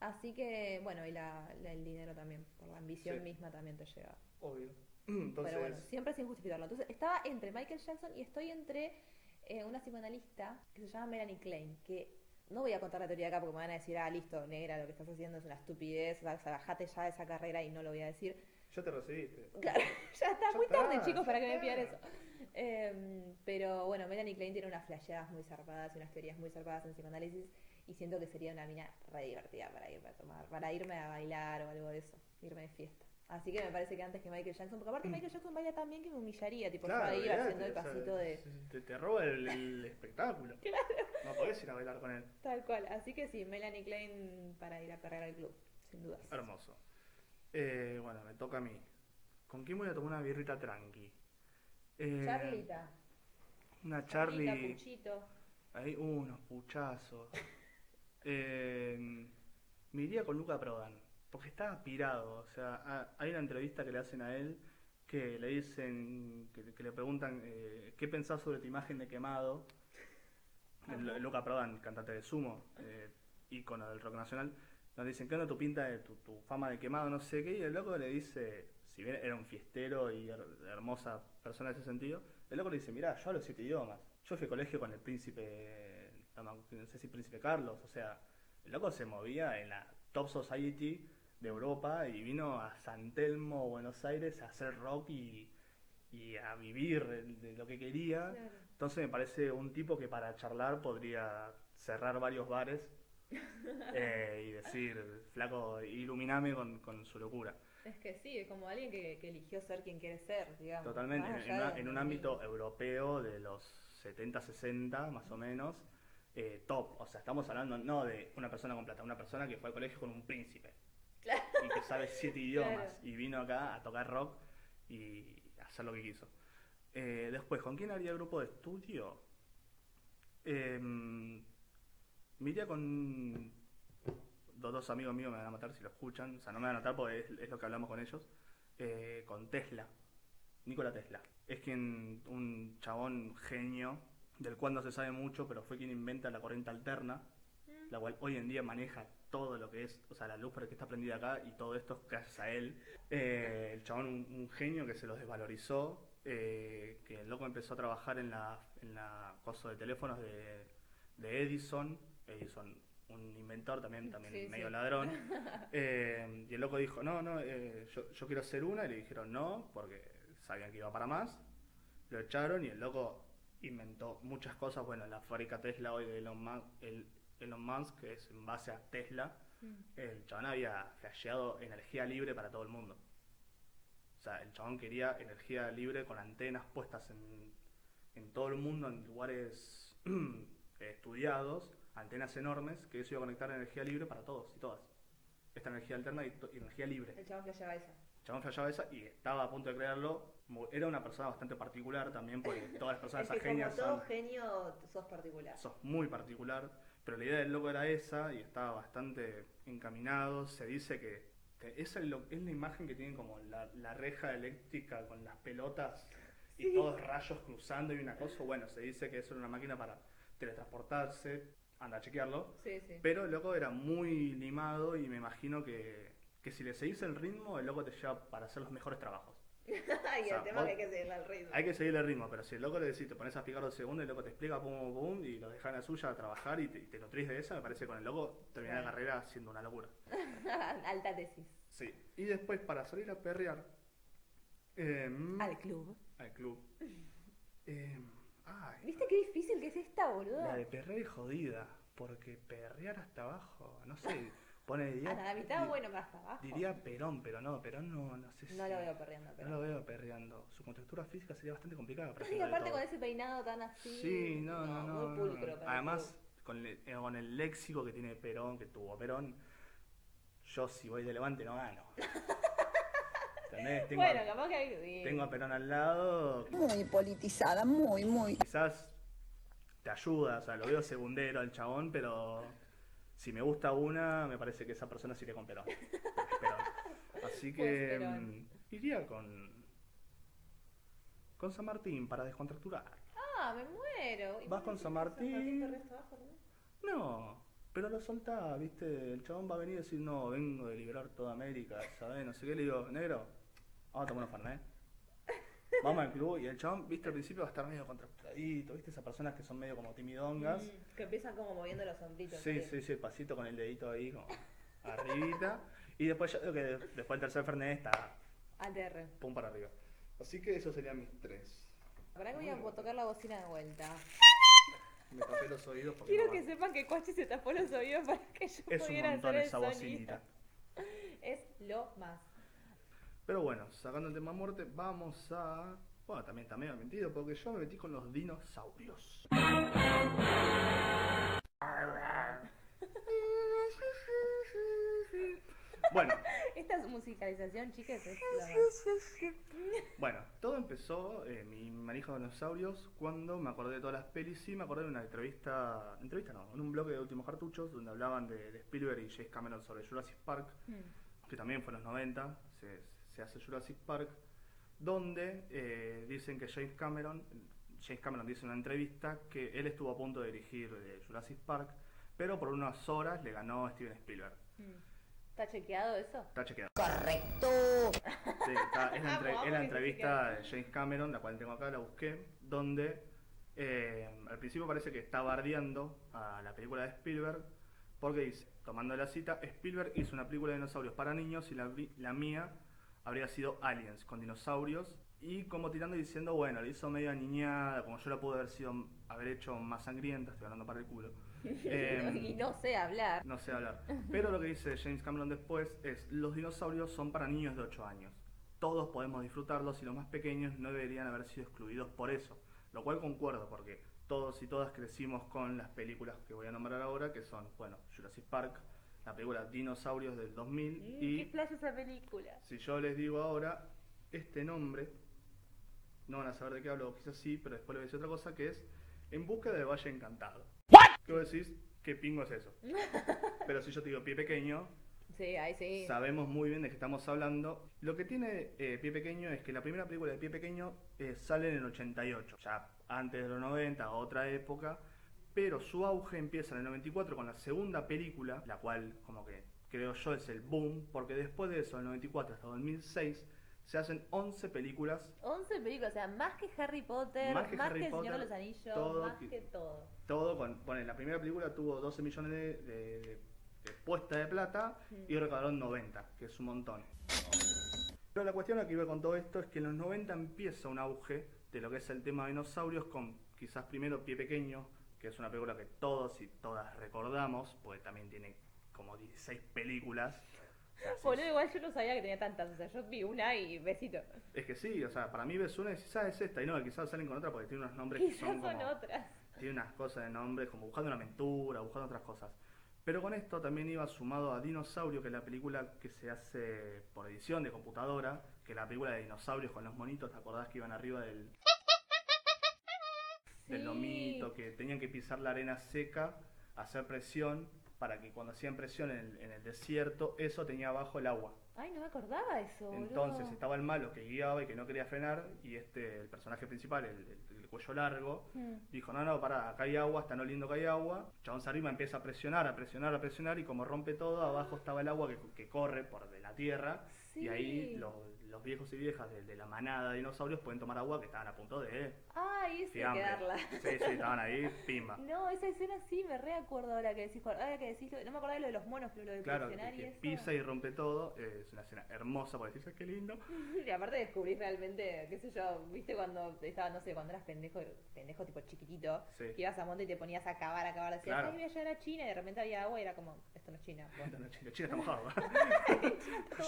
Así que, bueno, y la, la- el dinero también, por la ambición Sí. misma también te lleva. Obvio. Entonces, Pero bueno, siempre sin justificarlo. Entonces, estaba entre Michael Jackson y estoy entre eh, una psicoanalista que se llama Melanie Klein, que no voy a contar la teoría acá porque me van a decir, ah, listo, negra, lo que estás haciendo es una estupidez, o sea, bajate ya de esa carrera y no lo voy a decir. Ya te recibiste. Claro, ya está Ya muy está, tarde, chicos, ya para que me pidan eso. Em, pero bueno, Melanie Klein tiene unas flasheadas muy zarpadas y unas teorías muy zarpadas en psicoanálisis y siento que sería una mina re divertida para irme a tomar, para irme a bailar o algo de eso, irme de fiesta. Así que me parece que antes que Michael Jackson, porque aparte Michael Jackson baila tan bien que me humillaría, tipo yo ahí haciendo el o sea, pasito de... Te, te roba el, el espectáculo. No podés ir a bailar con él. Tal cual, así que sí, Melanie Klein para ir a perder al club, sin dudas. Hermoso. Eh, bueno, me toca a mí. ¿Con quién voy a tomar una birrita tranqui? Eh, Charlita, Una Charlita, Charlie. Puchito. Ahí, unos puchazos. Eh, me iría con Luca Prodan, porque está aspirado. O sea, ha- hay una entrevista que le hacen a él que le dicen, que, que le preguntan, eh, ¿qué pensás sobre tu imagen de quemado? Luca Prodan, cantante de Sumo, eh, ícono del rock nacional, nos dicen, ¿qué onda tu pinta de tu, tu fama de quemado? No sé qué, y el loco le dice, si bien era un fiestero y her- hermosa persona en ese sentido, el loco le dice, mirá, yo hablo siete idiomas. Yo fui a colegio con el príncipe, no, sé si príncipe Carlos, o sea, el loco se movía en la top society de Europa y vino a San Telmo, Buenos Aires, a hacer rock y, y a vivir de lo que quería. Claro. Entonces me parece un tipo que para charlar podría cerrar varios bares eh, y decir, flaco, iluminame con, con su locura. Es que sí, es como alguien que, que eligió ser quien quiere ser, digamos. Totalmente, una- en un ámbito europeo de los 70, 60 más o menos, eh, top. O sea, estamos hablando no de una persona con plata, una persona que fue al colegio con un príncipe y que sabe siete idiomas Claro. y vino acá a tocar rock y hacer lo que quiso. Eh, después, ¿con quién haría grupo de estudio? Eh, me iría con dos, dos amigos míos, me van a matar si lo escuchan, o sea, no me van a matar porque es, es lo que hablamos con ellos, eh, con Tesla, Nikola Tesla. Es quien, un chabón genio, del cual no se sabe mucho, pero fue quien inventa la corriente alterna, la cual hoy en día maneja todo lo que es, o sea, la luz que está prendida acá y todo esto es gracias a él. Eh, el chabón, un, un genio que se los desvalorizó, eh, que el loco empezó a trabajar en la, en la cosa de teléfonos de, de Edison, Edison, un inventor también, también Sí, medio sí. ladrón. Eh, y el loco dijo, no, no, yo, yo quiero hacer una, y le dijeron no, porque sabían que iba para más. Lo echaron y el loco inventó muchas cosas. Bueno, la fábrica Tesla hoy de Elon Musk, el, Elon Musk, que es en base a Tesla, Mm. el chabón había flasheado energía libre para todo el mundo. O sea, el chabón quería energía libre con antenas puestas en, en todo el mundo, en lugares eh, estudiados, antenas enormes, que eso iba a conectar energía libre para todos y todas. Esta energía alterna y, energía libre. El chabón flasheaba eso. Chabón flasheaba esa y estaba a punto de crearlo. Mu- Era una persona bastante particular también, porque todas las personas Es que esas como genias todo son genio, sos particular. sos muy particular, pero la idea del loco era esa y estaba bastante encaminado. Se dice que, que esa es, lo- es la imagen que tienen como la, la reja eléctrica con las pelotas y todos rayos cruzando y una cosa. Bueno, se dice que eso era una máquina para teletransportarse, anda a chequearlo. Sí, sí. Pero el loco era muy limado y me imagino que, que si le seguís el ritmo, el loco te lleva para hacer los mejores trabajos. y o sea, el tema es que hay que seguirle al ritmo. Hay que seguirle el ritmo, pero si el loco le decís, te pones a explicar dos segundos, el loco te explica pum, pum, pum, y lo dejas en la suya a trabajar y te, y te nutrís de esa, me parece que con el loco terminar la carrera siendo una locura. Alta tesis. Sí. Y después, para salir a perrear, em, Al club. al club. em, ay, ¿Viste qué difícil que es esta, boludo? la de perrear es jodida, porque perrear hasta abajo, no sé, pone diría, Hasta la mitad, di- bueno, hasta abajo. diría Perón, pero no, Perón no, no sé si... No lo veo perdiendo, pero. No lo veo perreando. Su contextura física sería bastante complicada. para Sí, aparte todo. con ese peinado tan así. Sí, no, no, no. Muy pulcro. no. para Además, club. con el, eh, con el léxico que tiene Perón, que tuvo Perón, yo si voy de Levante no gano. ¿Entendés? Tengo, Bueno, capaz que hay. tengo a Perón al lado, Muy politizada, muy, muy. quizás te ayuda, o sea, lo veo segundero al chabón, pero si me gusta una, me parece que esa persona sí iría con Perón. Así que Pues Perón. mm, iría con, con San Martín para descontracturar. Ah, me muero. ¿Y Vas con San que Martín. perrea hasta abajo, no? No, pero lo soltá, viste, el chabón va a venir y decir, no, vengo de liberar toda América, ¿sabes? No sé qué, le digo, negro, vamos a tomar unos Fernet. Vamos al club y el chabón, viste, al principio va a estar medio contracturadito, viste, esas personas que son medio como timidongas. Mm, que empiezan como moviendo los sombritos. Sí, sí, sí, pasito con el dedito ahí como arribita. Y después ya veo que de- después el tercer Fernet está, ATR. pum para arriba. Así que esos serían mis tres. Para que voy a tocar la bocina de vuelta. Me tapé los oídos porque Quiero no que va. sepan que Cuachi se tapó los oídos para que yo es un montón hacer el esa sonido. bocinita. Es lo más. Pero bueno, sacando el tema muerte, vamos a. Bueno, también está medio mentido porque yo me metí con los dinosaurios. Bueno, Esta musicalización, chicas, es lo más. bueno, todo empezó, eh, mi manija de dinosaurios, cuando me acordé de todas las pelis y me acordé de una entrevista, entrevista no, en un bloque de últimos cartuchos donde hablaban de, de Spielberg y James Cameron sobre Jurassic Park, Mm. que también fue en los 90, se, se hace Jurassic Park, donde eh, dicen que James Cameron, James Cameron dice en una entrevista que él estuvo a punto de dirigir eh, Jurassic Park, pero por unas horas le ganó Steven Spielberg. Mm. ¿Está chequeado eso? Está chequeado. Correcto. Sí, está- es la, entre- Vamos, es la que entrevista de James Cameron, la cual tengo acá, la busqué, donde eh, al principio parece que está bardeando a la película de Spielberg, porque dice, tomando la cita, Spielberg hizo una película de dinosaurios para niños y la mía habría sido Aliens, con dinosaurios, y como tirando y diciendo, bueno, la hizo medio niñada, como yo la pude haber, sido, haber hecho más sangrienta, estoy hablando para el culo. Em, y no sé hablar. no sé hablar. Pero lo que dice James Cameron después es, los dinosaurios son para niños de 8 años. Todos podemos disfrutarlos y los más pequeños no deberían haber sido excluidos por eso. Lo cual concuerdo, porque todos y todas crecimos con las películas que voy a nombrar ahora, que son, bueno, Jurassic Park, la película Dinosaurios del 2000, Mm, ¿Qué y playa esa película? si yo les digo ahora este nombre, no van a saber de qué hablo, o quizás sí, pero después les voy a decir otra cosa, que es En busca del Valle Encantado. ¿Qué vos decís? ¿Qué pingo es eso? Pero si yo te digo pie pequeño, Sí, ahí sí. sabemos muy bien de qué estamos hablando. Lo que tiene eh, Pie Pequeño es que la primera película de Pie Pequeño eh, sale en el 88, ya antes de los 90, otra época, pero su auge empieza en el 94 con la segunda película, la cual como que creo yo es el boom, porque después de eso, del 94 hasta 2006, se hacen 11 películas 11 películas, o sea, más que Harry Potter, Más más que que, Harry El Señor de Potter, los Anillos, todo más que- todo. Todo con, bueno, la primera película tuvo 12 millones de, de- de- de puesta de plata y recaudaron 90, que es un montón. Pero la cuestión que iba con todo esto es que en los 90 empieza un auge de lo que es el tema de dinosaurios con quizás primero Pie Pequeño, que es una película que todos y todas recordamos, porque también tiene como 16 películas. Boludo, igual yo no sabía que tenía tantas, o sea, yo vi una y besito. es que sí, o sea, para mí ves una y decís, ah, es esta, y no, quizás salen con otra porque tiene unos nombres que Quizás son son como... otras. tiene unas cosas de nombres como buscando una aventura, buscando otras cosas. Pero con esto también iba sumado a Dinosaurio, que es la película que se hace por edición de computadora, que es la película de dinosaurios con los monitos, ¿te acordás que iban arriba del, del Sí. lomito, que tenían que pisar la arena seca, hacer presión, para que cuando hacían presión en el, en el desierto, eso tenía abajo el agua. Ay, no me acordaba eso, boludo. Entonces estaba el malo que guiaba y que no quería frenar, y este, el personaje principal, el, el- el cuello largo, Mm. dijo, no, no, pará, acá hay agua, está no lindo que hay agua. Chabón se arriba, empieza a presionar, a presionar, a presionar, y como rompe todo, abajo estaba el agua que, que corre por de la tierra, y ahí los, los viejos y viejas de, de la manada de dinosaurios pueden tomar agua que estaban a punto de Ay, ese hay que fiambre. darla. Sí, sí, estaban ahí, pimba. No, esa escena sí me reacuerdo ahora que decís, ahora que decís, no me acordaba de lo de los monos, pero lo del Claro, que, que pisa y rompe todo, eh, es una escena hermosa, porque decís, qué lindo. Y aparte descubrís realmente, qué sé yo, viste cuando estaba, no sé, cuando eras pendejo, pendejo tipo chiquitito, Sí. que ibas a monte y te ponías a cavar, a cavar, decías, Claro. ay, voy a llegar a China, y de repente había agua y era como, esto no es China. vos". China, China, China está mojado.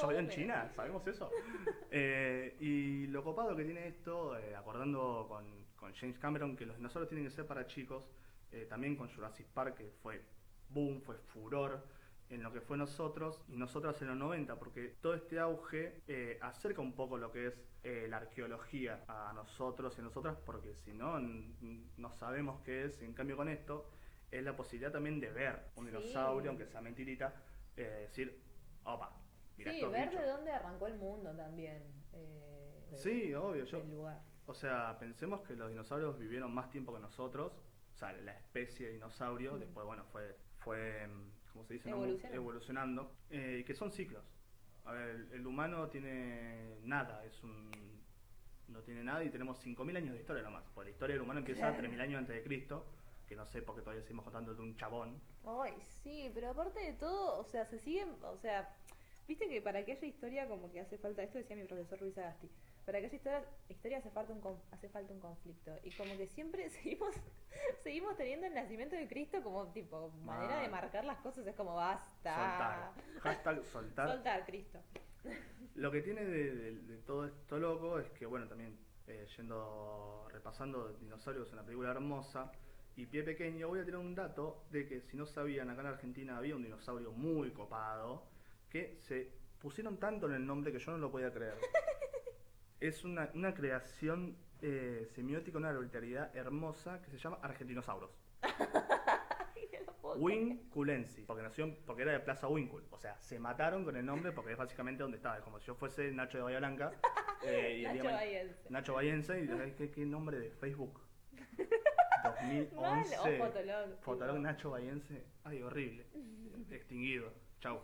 ¿Yo en. China? ¿Sabemos eso? Eh, y lo copado que tiene esto, eh, acordando con, con James Cameron, que los dinosaurios tienen que ser para chicos, eh, también con Jurassic Park, que fue boom, fue furor en lo que fue nosotros y nosotras en los 90, porque todo este auge acerca un poco lo que es la arqueología a nosotros y a nosotras, porque si no, no sabemos qué es. En cambio, con esto, es la posibilidad también de ver un Sí. dinosaurio, aunque sea mentirita, decir, opa, mira Sí, ver bichos". de dónde arrancó el mundo también. eh, de- Sí, obvio, yo- lugar. O sea, pensemos que los dinosaurios vivieron más tiempo que nosotros, o sea, la especie de dinosaurio, después, bueno, fue, fue mm, ¿cómo se dice? No, Evolucionó. evolucionando, eh, y que son ciclos. A ver, el, el humano tiene nada, es un... no tiene nada y tenemos 5.000 años de historia nomás. Pues la historia del humano empieza Claro. 3.000 años antes de Cristo, que no sé por qué todavía seguimos contando de un chabón. Ay, sí, pero aparte de todo, o sea, se siguen, o sea, Viste que para que haya historia como que hace falta, esto decía mi profesor Luis Agasti, para que haya historia, historia hace, falta un, hace falta un conflicto. Y como que siempre seguimos seguimos teniendo el nacimiento de Cristo como tipo manera de Mal. marcar las cosas, es como basta. Soltar. Hashtag soltar. Soltar, Cristo. Lo que tiene de, de- de todo esto loco es que, bueno, también eh, yendo, repasando dinosaurios en la película Hermosa y Pie Pequeño, voy a tirar un dato de que si no sabían, acá en Argentina había un dinosaurio muy copado que se pusieron tanto en el nombre que yo no lo podía creer. Es una, una creación eh, semiótica, una arbitrariedad hermosa que se llama creer. Winculensi, porque nació porque era de Plaza Wincul. O sea, se mataron con el nombre porque es básicamente donde estaba. Es como si yo fuese Nacho de Bahía Blanca. eh, y Nacho Bahiense. Nacho Bahiense, y ¿qué, qué nombre de Facebook. Mal, 2011. o Fotolog. Fotolog. Nacho Bahiense. Ay, horrible. Extinguido. Chau.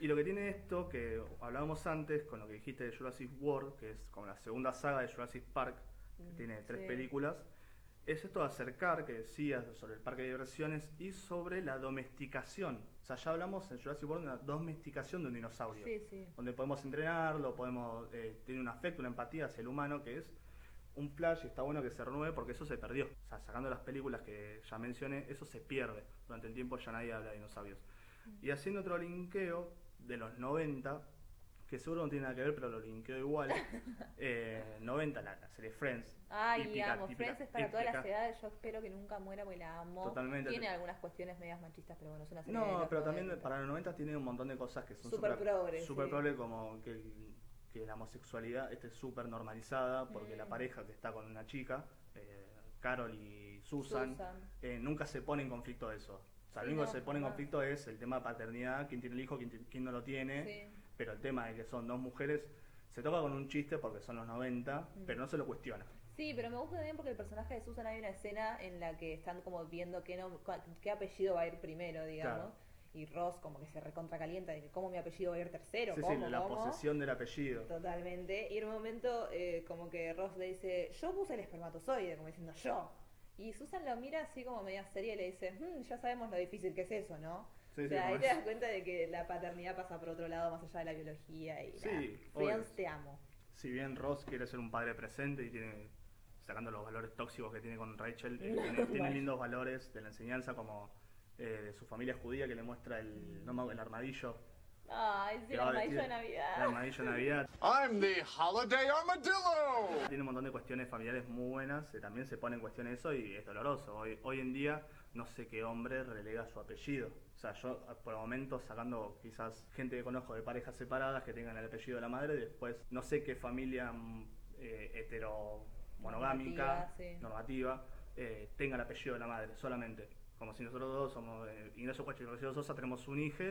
Y lo que tiene esto, que hablábamos antes con lo que dijiste de Jurassic World, que es como la segunda saga de Jurassic Park, que tiene tres sí. películas, es esto de acercar, que decías, sobre el parque de diversiones y sobre la domesticación. O sea, ya hablamos en Jurassic World de la domesticación de un dinosaurio. Sí, sí. Donde podemos entrenarlo, podemos eh, tiene un afecto, una empatía hacia el humano, que es un flash y está bueno que se renueve porque eso se perdió. O sea, sacando las películas que ya mencioné, eso se pierde. Durante el tiempo ya nadie habla de dinosaurios. Y haciendo otro linkeo de los 90, que seguro no tiene nada que ver, pero lo linkeo igual. eh, 90, la, la serie Friends. Ay, típica, amo. típica, Friends es para todas las edades. Yo espero que nunca muera porque la amo. Totalmente. Tiene algunas cuestiones medias machistas, pero bueno, es una serie No, pero también 90. para los 90 tiene un montón de cosas que son Súper progre, super sí. como que, la homosexualidad esté súper normalizada, porque la Mm. pareja que está con una chica, eh, Carol y Susan, Susan. eh, nunca se pone en conflicto de eso. O sea, Sí, lo único no, que se pone en conflicto es el tema de paternidad, quién tiene el hijo, quién, no lo tiene, Sí. pero el tema de que son dos mujeres se toca con un chiste porque son los 90, Mm. pero no se lo cuestiona. Sí, pero me gusta también porque el personaje de Susan hay una escena en la que están como viendo qué, cua- qué apellido va a ir primero, digamos. Claro. Y Ross como que se recontra calienta de que cómo mi apellido va a ir tercero, Sí, sí, ¿cómo, la cómo? posesión del apellido. Totalmente. Y en un momento eh, como que Ross le dice, yo puse el espermatozoide, como diciendo yo. Y Susan lo mira así como media seria y le dice, "Hmm, ya sabemos lo difícil que es eso, ¿no? Sí, o sí, sea, ahí como te das cuenta de que la paternidad pasa por otro lado más allá de la biología y Sí. Friends, te amo. si bien Ross quiere ser un padre presente y tiene, sacando los valores tóxicos que tiene con Rachel, eh, tiene, lindos valores de la enseñanza como eh, de su familia judía que le muestra el, no el armadillo, Ay, sí, el armadillo de vestido- el Navidad. armadillo de Navidad. I'm the holiday armadillo. Tiene un montón de cuestiones familiares muy buenas, eh, también se pone en cuestión eso y es doloroso. Hoy, hoy en día no sé qué hombre relega su apellido. O sea, yo ah, por el momento sacando quizás gente que conozco de parejas separadas que tengan el apellido de la madre, después no sé qué familia mm, eh, hetero monogámica, Normativa, sí. normativa, eh, tenga el apellido de la madre solamente. Como si nosotros dos somos eh, Ignacio Cuacho y Rocío Sosa, tenemos un hijo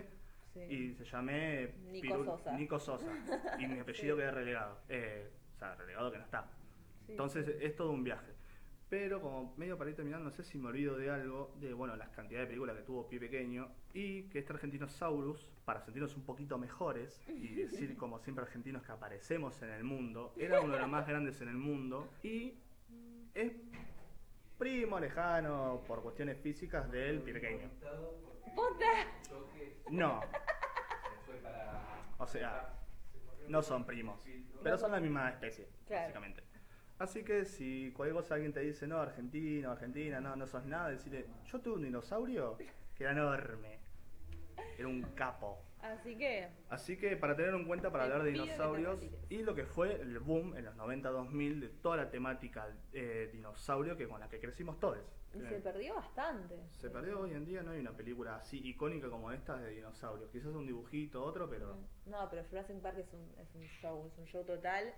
Sí. y se llame Nico Sosa. Nico Sosa. Y mi apellido queda relegado. Eh, o sea, relegado que no está. Sí, Entonces es todo un viaje. Pero como medio para ir terminando, no sé si me olvido de algo, de bueno, las cantidades de películas que tuvo Pie Pequeño, y que este Argentinosaurus, para sentirnos un poquito mejores, y decir como siempre argentinos que aparecemos en el mundo, era uno de los más grandes en el mundo, y es primo lejano por cuestiones físicas del Pie Pequeño. ¡Posta! No. O sea, no son primos, pero son la misma especie, Claro. básicamente. Así que si cualquier cosa alguien te dice, no, argentino, argentina, no, no sos nada, decirle, yo tuve un dinosaurio que era enorme, era un capo. Así que, Así que para tener en cuenta para hablar de dinosaurios y lo que fue el boom en los 90-2000 de toda la temática eh, dinosaurio que con la que crecimos todos. y se perdió bastante. se perdió hoy en día, no hay una película así icónica como esta de dinosaurios. Quizás un dibujito, otro, pero... No, pero Jurassic Park es un, es un show, es un show total.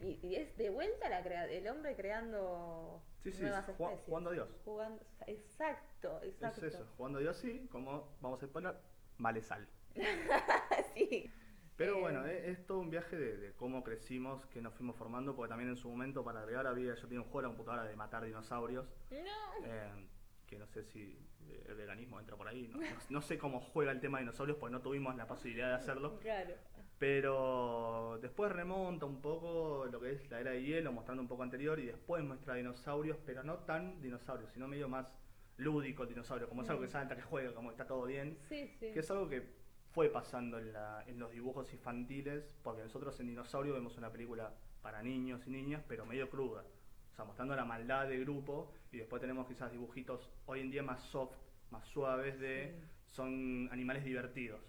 Y, y es de vuelta la crea- el hombre creando Sí, sí, nuevas ju- especies. jugando a Dios. Jugando, exacto, exacto. Es eso, jugando Dios sí, como vamos a spoiler, vale sal. sí. Pero Eh, bueno, es, es todo un viaje de, de cómo crecimos, que nos fuimos formando, porque también en su momento para agregar había, yo tenía un juego en la computadora de matar dinosaurios, No. eh, que no sé si eh, el veganismo entra por ahí, no, no- no sé cómo juega el tema de dinosaurios, porque no tuvimos la posibilidad de hacerlo, Claro. pero después remonta un poco lo que es la era de hielo, mostrando un poco anterior, y después muestra dinosaurios, pero no tan dinosaurios, sino medio más lúdico el dinosaurio, como es algo que Mm. salta, que juega, como que está todo bien, Sí, sí. que es algo que fue pasando en, la- en los dibujos infantiles, porque nosotros en Dinosaurio vemos una película para niños y niñas, pero medio cruda. O sea, mostrando la maldad del grupo y después tenemos quizás dibujitos hoy en día más soft, más suaves de... Son animales divertidos.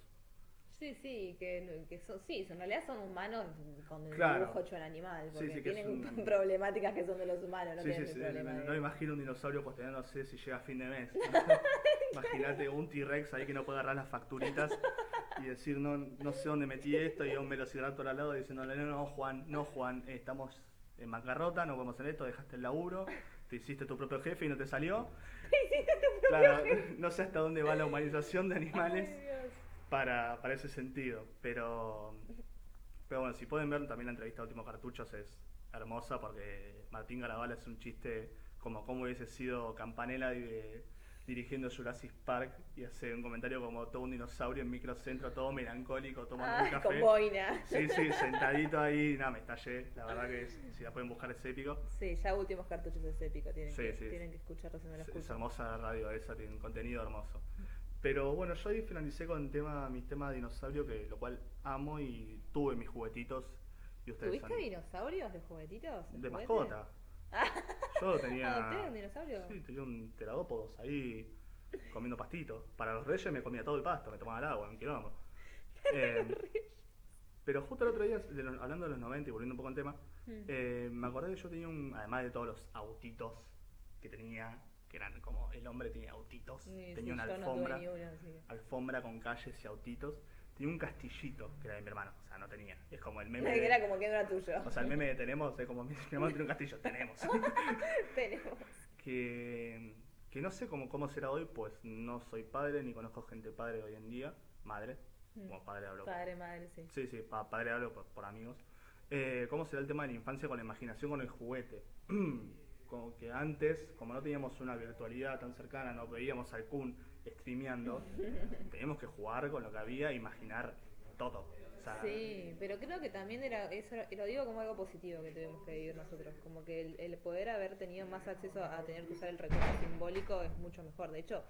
Sí, sí, que, que son, sí, en realidad son humanos con el Claro. dibujo hecho al animal, porque sí, tienen un- problemáticas que son de los humanos, no Sí, sí, sí, no, no imagino un dinosaurio cuestionándose si llega a fin de mes. Imagínate un T-Rex ahí que no puede agarrar las facturitas y decir, no, no sé dónde metí esto, y un velociraptor al lado diciéndole, no, no, Juan, no, Juan, eh, estamos en bancarrota, no podemos hacer esto, dejaste el laburo, te hiciste tu propio jefe y no te salió. Claro, no sé hasta dónde va la humanización de animales. Para, para ese sentido. Pero, pero bueno, si pueden ver también la entrevista de Últimos Cartuchos es hermosa porque Martín Garabal es un chiste como cómo hubiese sido Campanella di- dirigiendo Jurassic Park y hace un comentario como todo un dinosaurio en microcentro, todo melancólico, tomando un Ah, café. con boina. Sí, sí, sentadito ahí, nada, me estallé. La verdad que es- si la pueden buscar es épico. Sí, ya últimos cartuchos es épico, tienen, Sí, que, sí. tienen que escucharlo si no lo Es, hermosa la radio esa, tiene un contenido hermoso. Pero bueno, yo ahí finalicé con tema, mis temas de dinosaurio, que lo cual amo y tuve mis juguetitos. Y ustedes ¿Tuviste han- dinosaurios de juguetitos? De mascota. Yo tenía. ¿Adopté un dinosaurio? Sí, tenía un teradópodos ahí comiendo pastito. Para los reyes me comía todo el pasto, me tomaba el agua, un quilombo. Eh, pero justo el otro día, de los- hablando de los 90 y volviendo un poco al tema, Mm. eh, me acordé que yo tenía un. Además de todos los autitos que tenía, que eran como. El hombre tenía autitos, Sí, tenía una no alfombra. alfombra con calles y autitos. Tenía un castillito, que era de mi hermano, o sea, no tenía. Es como el meme. Que de- era como que no era tuyo. o sea, el meme de tenemos es como mi hermano tiene un castillo, tenemos. Tenemos. que, que no sé cómo, cómo será hoy, pues no soy padre ni conozco gente padre hoy en día. Madre, Mm. como padre hablo. Padre, madre, sí. Sí, sí, pa- padre hablo por, por amigos. Eh, ¿Cómo será el tema de la infancia con la imaginación, con el juguete? como que antes, como no teníamos una virtualidad tan cercana, no veíamos al Kun streameando, teníamos que jugar con lo que había, imaginar todo. O sea, Sí, pero creo que también era, eso lo digo como algo positivo que tuvimos que vivir nosotros, como que el, el poder haber tenido más acceso a tener que usar el recurso simbólico es mucho mejor. De hecho,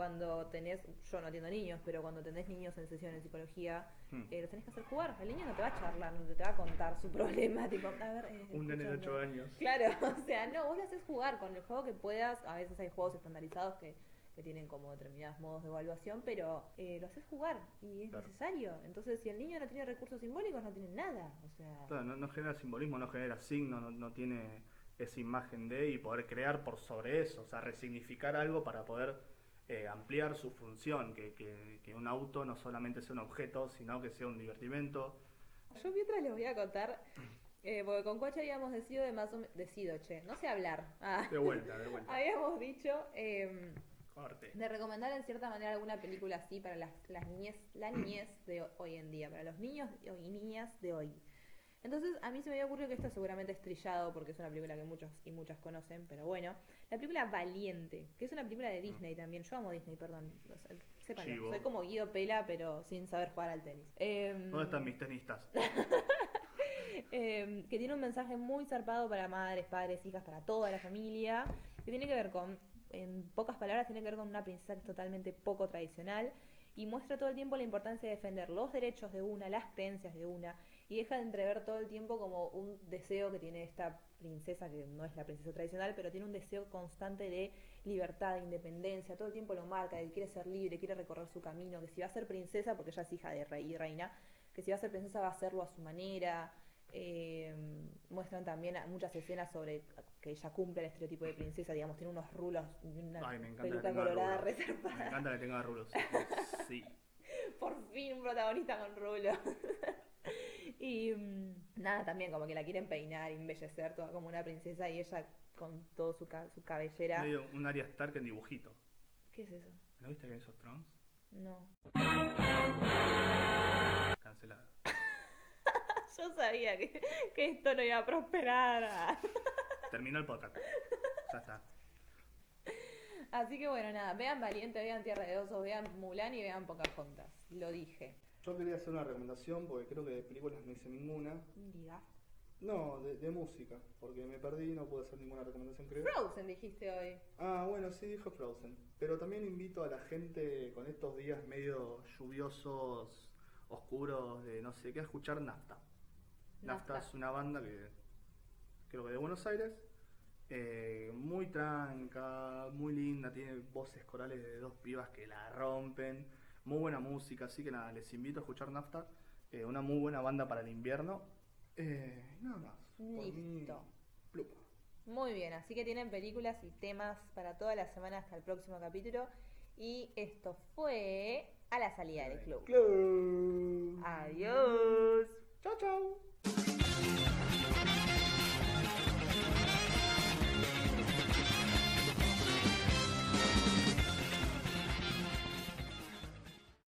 cuando tenés, yo no atiendo niños, pero cuando tenés niños en sesión de psicología, Hmm. eh, los tenés que hacer jugar. El niño no te va a charlar, no te va a contar su problema, tipo, a ver, eh, un nene de 8 escuchando. años. Claro, o sea, no, vos le haces jugar con el juego que puedas. A veces hay juegos estandarizados que, que tienen como determinados modos de evaluación, pero eh, lo haces jugar y es Claro. necesario. Entonces, si el niño no tiene recursos simbólicos, no tiene nada. O sea, Claro, no, no genera simbolismo, no genera signo, no, no tiene esa imagen de y poder crear por sobre eso, o sea, resignificar algo para poder eh, ampliar su función, que, que, que un auto no solamente sea un objeto, sino que sea un divertimento. yo mientras les voy a contar, eh, porque con Coche habíamos decidido de más o menos. Decido, che, no sé hablar. Ah. De vuelta, de vuelta. Habíamos dicho. Corte. de recomendar en cierta manera alguna película así para las, las niñez, la niñez de hoy en día, para los niños y niñas de hoy. Entonces a mí se me había ocurrido que esto seguramente es trillado porque es una película que muchos y muchas conocen, pero bueno, la película Valiente, que es una película de Disney también, yo amo Disney, perdón, o sea, sépanlo, Chivo. soy como Guido Pela pero sin saber jugar al tenis. Em, ¿Dónde están mis tenistas? eh, que tiene un mensaje muy zarpado para madres, padres, hijas, para toda la familia, que tiene que ver con, en pocas palabras, tiene que ver con una princesa totalmente poco tradicional y muestra todo el tiempo la importancia de defender los derechos de una, las creencias de una, y deja de entrever todo el tiempo como un deseo que tiene esta princesa, que no es la princesa tradicional, pero tiene un deseo constante de libertad, de independencia, todo el tiempo lo marca, de que quiere ser libre, quiere recorrer su camino, que si va a ser princesa, porque ella es hija de rey y reina, que si va a ser princesa va a hacerlo a su manera, eh, muestran también muchas escenas sobre que ella cumple el estereotipo de princesa, digamos, tiene unos rulos una Ay, me encanta peluca colorada rulos. Me reservada. encanta que tenga rulos. Sí. Por fin un protagonista con rulos. y mm, nada, también como que la quieren peinar, embellecer, toda como una princesa y ella con toda su, ca- su cabellera. Medio un Arya Stark en dibujito. ¿Qué es eso? ¿No viste que esos Thrones? No. Cancelada. Yo sabía que, que esto no iba a prosperar. Terminó el podcast. Ya está. Así que bueno, nada, vean Valiente, vean Tierra de Osos, vean Mulan y vean Pocahontas. Lo dije. Yo quería hacer una recomendación porque creo que de películas no hice ninguna. Diga. No, de, de música, porque me perdí y no pude hacer ninguna recomendación, creo. Frozen dijiste hoy. Ah, bueno, sí, dijo Frozen. Pero también invito a la gente con estos días medio lluviosos, oscuros, de no sé qué, a escuchar Nafta. Nafta, Nafta. es una banda que creo que de Buenos Aires. Eh, muy tranca, muy linda, tiene voces corales de dos pibas que la rompen. Muy buena música, así que nada, les invito a escuchar Nafta. eh, una muy buena banda para el invierno. Eh, nada más. Listo. Muy bien, así que tienen películas y temas para toda la semana hasta el próximo capítulo. Y esto fue a la salida del club. Club. Adiós. Chao, chao.